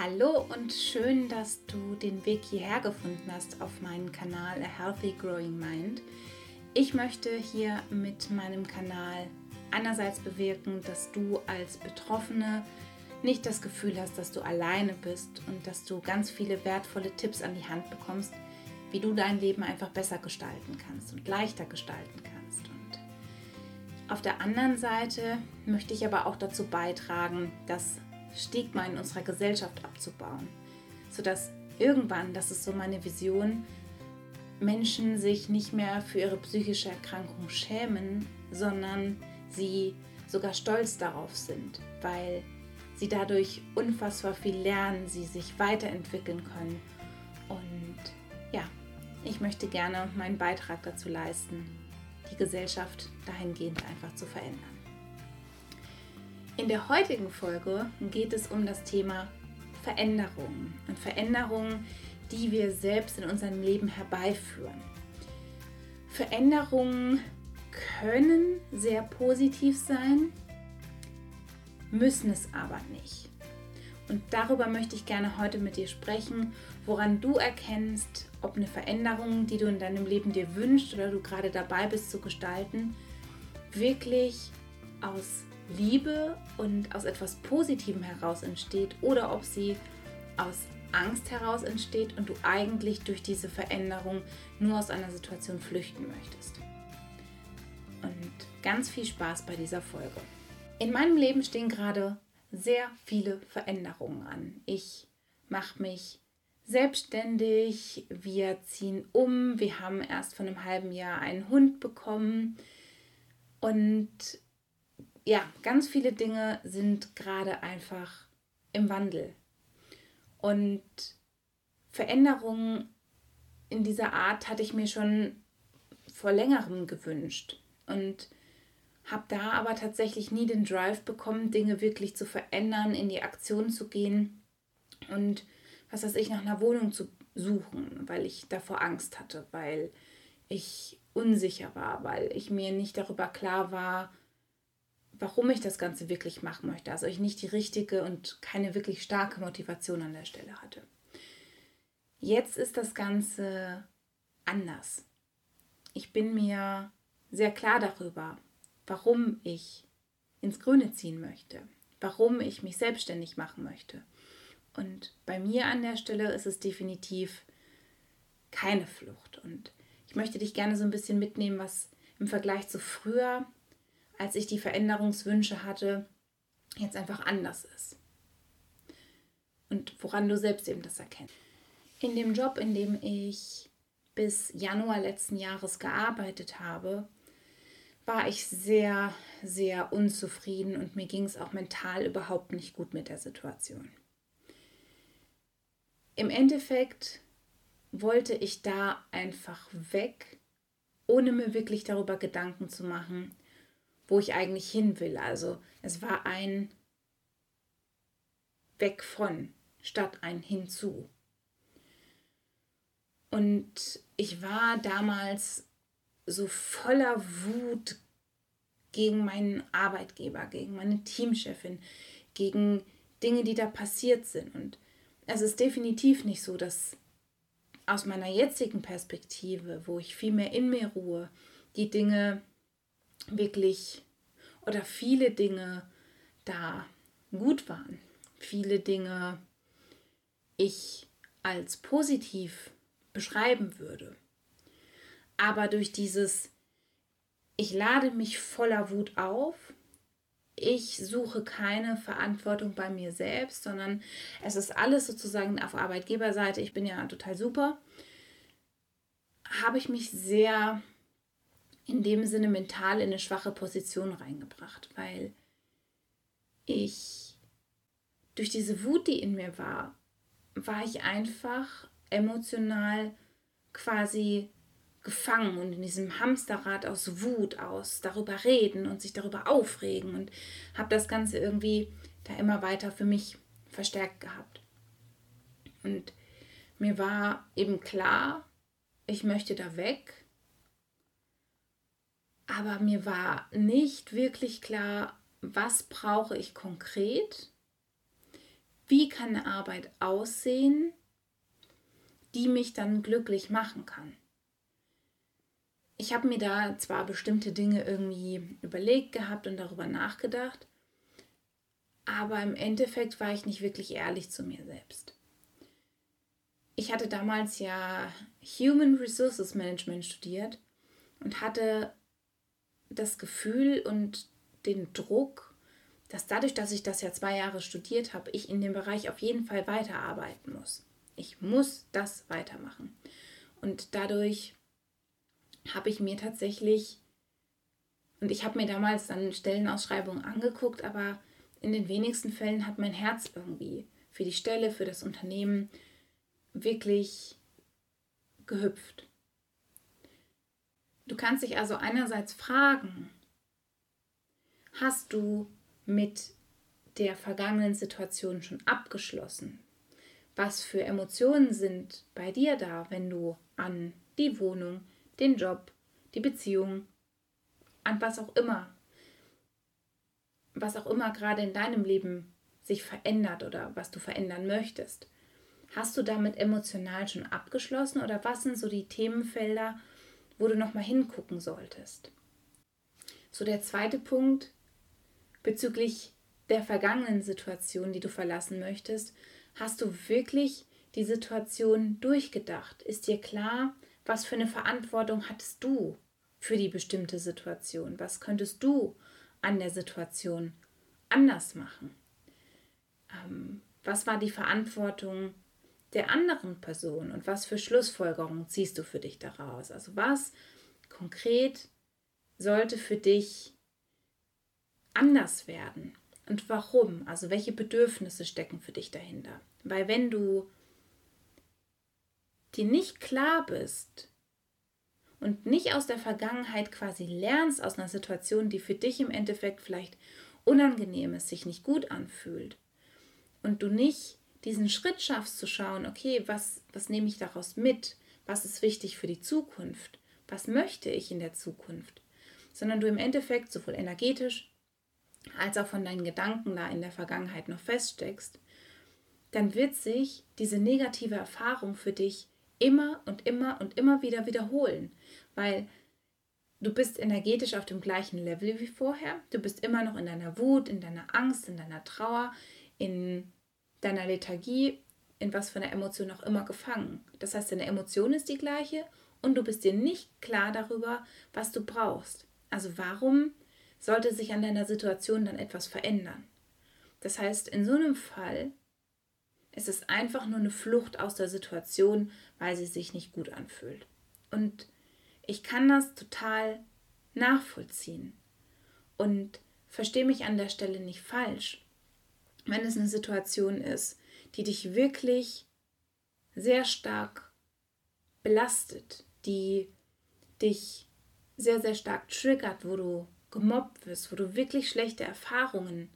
Hallo und schön, dass du den Weg hierher gefunden hast auf meinen Kanal A Healthy Growing Mind. Ich möchte hier mit meinem Kanal einerseits bewirken, dass du als Betroffene nicht das Gefühl hast, dass du alleine bist und dass du ganz viele wertvolle Tipps an die Hand bekommst, wie du dein Leben einfach besser gestalten kannst und leichter gestalten kannst. Und auf der anderen Seite möchte ich aber auch dazu beitragen, dass Stigma in unserer Gesellschaft abzubauen, sodass irgendwann, das ist so meine Vision, Menschen sich nicht mehr für ihre psychische Erkrankung schämen, sondern sie sogar stolz darauf sind, weil sie dadurch unfassbar viel lernen, sie sich weiterentwickeln können. Und ja, ich möchte gerne meinen Beitrag dazu leisten, die Gesellschaft dahingehend einfach zu verändern. In der heutigen Folge geht es um das Thema Veränderungen und Veränderungen, die wir selbst in unserem Leben herbeiführen. Veränderungen können sehr positiv sein, müssen es aber nicht. Und darüber möchte ich gerne heute mit dir sprechen, woran du erkennst, ob eine Veränderung, die du in deinem Leben dir wünschst oder du gerade dabei bist zu gestalten, wirklich aus Liebe und aus etwas Positivem heraus entsteht oder ob sie aus Angst heraus entsteht und du eigentlich durch diese Veränderung nur aus einer Situation flüchten möchtest. Und ganz viel Spaß bei dieser Folge. In meinem Leben stehen gerade sehr viele Veränderungen an. Ich mache mich selbstständig, wir ziehen um, wir haben erst vor einem halben Jahr einen Hund bekommen und ja, ganz viele Dinge sind gerade einfach im Wandel. Und Veränderungen in dieser Art hatte ich mir schon vor längerem gewünscht und habe da aber tatsächlich nie den Drive bekommen, Dinge wirklich zu verändern, in die Aktion zu gehen und was weiß ich, nach einer Wohnung zu suchen, weil ich davor Angst hatte, weil ich unsicher war, weil ich mir nicht darüber klar war, warum ich das Ganze wirklich machen möchte. Also ich nicht die richtige und keine wirklich starke Motivation an der Stelle hatte. Jetzt ist das Ganze anders. Ich bin mir sehr klar darüber, warum ich ins Grüne ziehen möchte, warum ich mich selbstständig machen möchte. Und bei mir an der Stelle ist es definitiv keine Flucht. Und ich möchte dich gerne so ein bisschen mitnehmen, was im Vergleich zu früher als ich die Veränderungswünsche hatte, jetzt einfach anders ist. Und woran du selbst eben das erkennst. In dem Job, in dem ich bis Januar letzten Jahres gearbeitet habe, war ich sehr, sehr unzufrieden und mir ging es auch mental überhaupt nicht gut mit der Situation. Im Endeffekt wollte ich da einfach weg, ohne mir wirklich darüber Gedanken zu machen, wo ich eigentlich hin will. Also es war ein Weg von statt ein Hinzu. Und ich war damals so voller Wut gegen meinen Arbeitgeber, gegen meine Teamchefin, gegen Dinge, die da passiert sind. Und es ist definitiv nicht so, dass aus meiner jetzigen Perspektive, wo ich viel mehr in mir ruhe, die Dinge wirklich oder viele Dinge da gut waren. Viele Dinge ich als positiv beschreiben würde. Aber durch dieses, ich lade mich voller Wut auf, ich suche keine Verantwortung bei mir selbst, sondern es ist alles sozusagen auf Arbeitgeberseite, ich bin ja total super, habe ich mich sehr in dem Sinne mental in eine schwache Position reingebracht, weil ich durch diese Wut, die in mir war, war ich einfach emotional quasi gefangen und in diesem Hamsterrad aus Wut, aus darüber reden und sich darüber aufregen und habe das Ganze irgendwie da immer weiter für mich verstärkt gehabt. Und mir war eben klar, ich möchte da weg aber mir war nicht wirklich klar, was brauche ich konkret, wie kann eine Arbeit aussehen, die mich dann glücklich machen kann. Ich habe mir da zwar bestimmte Dinge irgendwie überlegt gehabt und darüber nachgedacht, aber im Endeffekt war ich nicht wirklich ehrlich zu mir selbst. Ich hatte damals ja Human Resources Management studiert und hatte das Gefühl und den Druck, dass dadurch, dass ich das ja zwei Jahre studiert habe, ich in dem Bereich auf jeden Fall weiterarbeiten muss. Ich muss das weitermachen. Und dadurch habe ich mir tatsächlich, und ich habe mir damals dann Stellenausschreibungen angeguckt, aber in den wenigsten Fällen hat mein Herz irgendwie für die Stelle, für das Unternehmen wirklich gehüpft. Du kannst dich also einerseits fragen, hast du mit der vergangenen Situation schon abgeschlossen? Was für Emotionen sind bei dir da, wenn du an die Wohnung, den Job, die Beziehung, an was auch immer, was auch immer gerade in deinem Leben sich verändert oder was du verändern möchtest. Hast du damit emotional schon abgeschlossen oder was sind so die Themenfelder, wo du nochmal hingucken solltest? So der zweite Punkt bezüglich der vergangenen Situation, die du verlassen möchtest, hast du wirklich die Situation durchgedacht? Ist dir klar, was für eine Verantwortung hattest du für die bestimmte Situation? Was könntest du an der Situation anders machen? Ähm, was war die Verantwortung der anderen Person und was für Schlussfolgerungen ziehst du für dich daraus? Also was konkret sollte für dich anders werden und warum? Also welche Bedürfnisse stecken für dich dahinter? Weil wenn du dir nicht klar bist und nicht aus der Vergangenheit quasi lernst, aus einer Situation, die für dich im Endeffekt vielleicht unangenehm ist, sich nicht gut anfühlt und du nicht diesen Schritt schaffst zu schauen, okay, was, was nehme ich daraus mit? Was ist wichtig für die Zukunft? Was möchte ich in der Zukunft? Sondern du im Endeffekt sowohl energetisch als auch von deinen Gedanken da in der Vergangenheit noch feststeckst, dann wird sich diese negative Erfahrung für dich immer und immer und immer wieder wiederholen, weil du bist energetisch auf dem gleichen Level wie vorher, du bist immer noch in deiner Wut, in deiner Angst, in deiner Trauer, in deiner Lethargie, in was für einer Emotion auch immer gefangen. Das heißt, deine Emotion ist die gleiche und du bist dir nicht klar darüber, was du brauchst. Also warum sollte sich an deiner Situation dann etwas verändern? Das heißt, in so einem Fall es ist einfach nur eine Flucht aus der Situation, weil sie sich nicht gut anfühlt. Und ich kann das total nachvollziehen. Und verstehe mich an der Stelle nicht falsch. Wenn es eine Situation ist, die dich wirklich sehr stark belastet, die dich sehr, sehr stark triggert, wo du gemobbt wirst, wo du wirklich schlechte Erfahrungen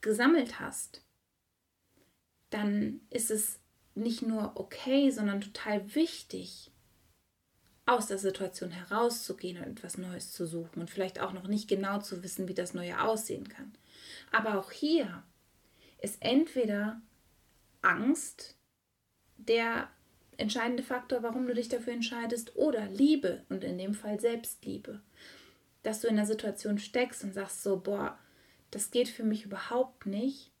gesammelt hast, dann ist es nicht nur okay, sondern total wichtig, aus der Situation herauszugehen und etwas Neues zu suchen und vielleicht auch noch nicht genau zu wissen, wie das Neue aussehen kann. Aber auch hier ist entweder Angst der entscheidende Faktor, warum du dich dafür entscheidest, oder Liebe und in dem Fall Selbstliebe. Dass du in der Situation steckst und sagst so, boah, das geht für mich überhaupt nicht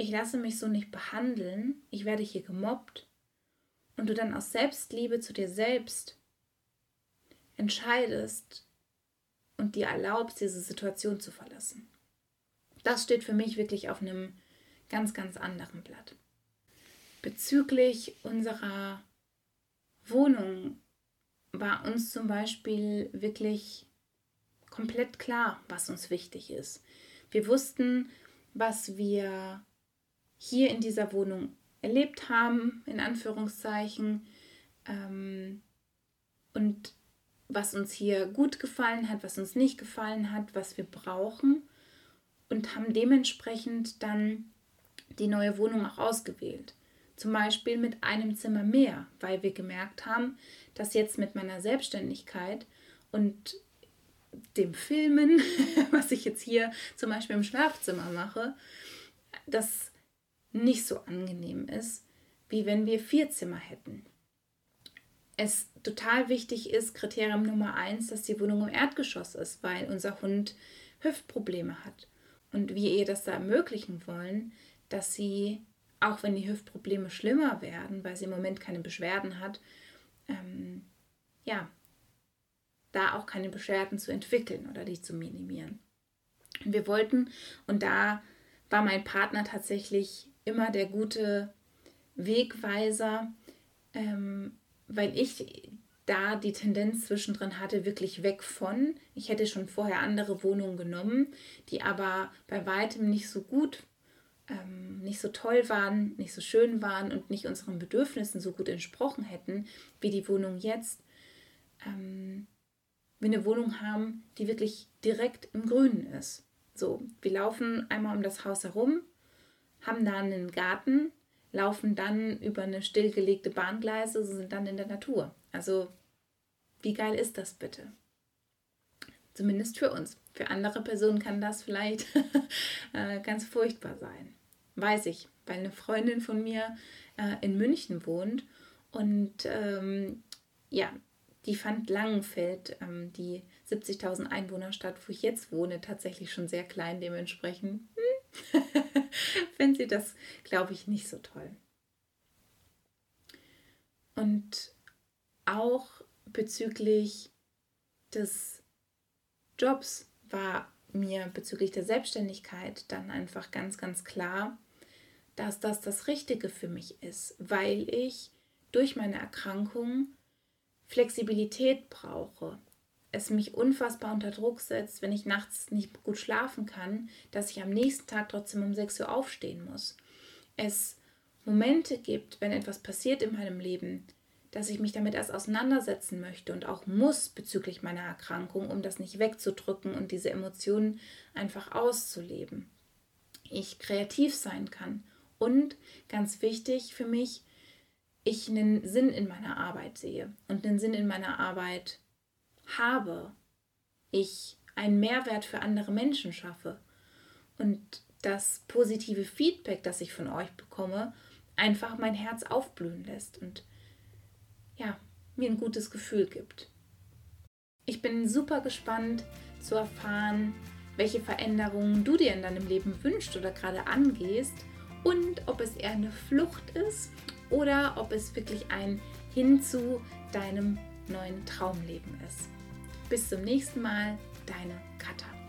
ich lasse mich so nicht behandeln, ich werde hier gemobbt und du dann aus Selbstliebe zu dir selbst entscheidest und dir erlaubst, diese Situation zu verlassen. Das steht für mich wirklich auf einem ganz, ganz anderen Blatt. Bezüglich unserer Wohnung war uns zum Beispiel wirklich komplett klar, was uns wichtig ist. Wir wussten, was wir hier in dieser Wohnung erlebt haben, in Anführungszeichen, ähm, und was uns hier gut gefallen hat, was uns nicht gefallen hat, was wir brauchen und haben dementsprechend dann die neue Wohnung auch ausgewählt. Zum Beispiel mit einem Zimmer mehr, weil wir gemerkt haben, dass jetzt mit meiner Selbstständigkeit und dem Filmen, was ich jetzt hier zum Beispiel im Schlafzimmer mache, das nicht so angenehm ist, wie wenn wir vier Zimmer hätten. Es total wichtig ist, Kriterium Nummer eins, dass die Wohnung im Erdgeschoss ist, weil unser Hund Hüftprobleme hat. Und wir ihr das da ermöglichen wollen, dass sie, auch wenn die Hüftprobleme schlimmer werden, weil sie im Moment keine Beschwerden hat, ähm, ja, da auch keine Beschwerden zu entwickeln oder die zu minimieren. Und wir wollten, und da war mein Partner tatsächlich immer der gute Wegweiser, ähm, weil ich da die Tendenz zwischendrin hatte, wirklich weg von. Ich hätte schon vorher andere Wohnungen genommen, die aber bei weitem nicht so gut, ähm, nicht so toll waren, nicht so schön waren und nicht unseren Bedürfnissen so gut entsprochen hätten, wie die Wohnung jetzt. Ähm, wir eine Wohnung haben, die wirklich direkt im Grünen ist. So, wir laufen einmal um das Haus herum, haben da einen Garten, laufen dann über eine stillgelegte Bahngleise, sind dann in der Natur. Also, wie geil ist das bitte? Zumindest für uns. Für andere Personen kann das vielleicht äh, ganz furchtbar sein. Weiß ich, weil eine Freundin von mir äh, in München wohnt und ähm, ja, die fand Langenfeld, ähm, die 70.000 Einwohnerstadt, wo ich jetzt wohne, tatsächlich schon sehr klein. Dementsprechend hm, findet sie das, glaube ich, nicht so toll. Und auch bezüglich des Jobs war mir bezüglich der Selbstständigkeit dann einfach ganz, ganz klar, dass das das Richtige für mich ist, weil ich durch meine Erkrankung Flexibilität brauche, es mich unfassbar unter Druck setzt, wenn ich nachts nicht gut schlafen kann, dass ich am nächsten Tag trotzdem um 6 Uhr aufstehen muss. Es Momente gibt, wenn etwas passiert in meinem Leben, dass ich mich damit erst auseinandersetzen möchte und auch muss bezüglich meiner Erkrankung, um das nicht wegzudrücken und diese Emotionen einfach auszuleben. Ich kreativ sein kann und ganz wichtig für mich, ich einen Sinn in meiner Arbeit sehe und einen Sinn in meiner Arbeit habe. Ich einen Mehrwert für andere Menschen schaffe und das positive Feedback, das ich von euch bekomme, einfach mein Herz aufblühen lässt und ja, mir ein gutes Gefühl gibt. Ich bin super gespannt zu erfahren, welche Veränderungen du dir in deinem Leben wünschst oder gerade angehst und ob es eher eine Flucht ist oder ob es wirklich ein Hin zu deinem neuen Traumleben ist. Bis zum nächsten Mal, deine Katha.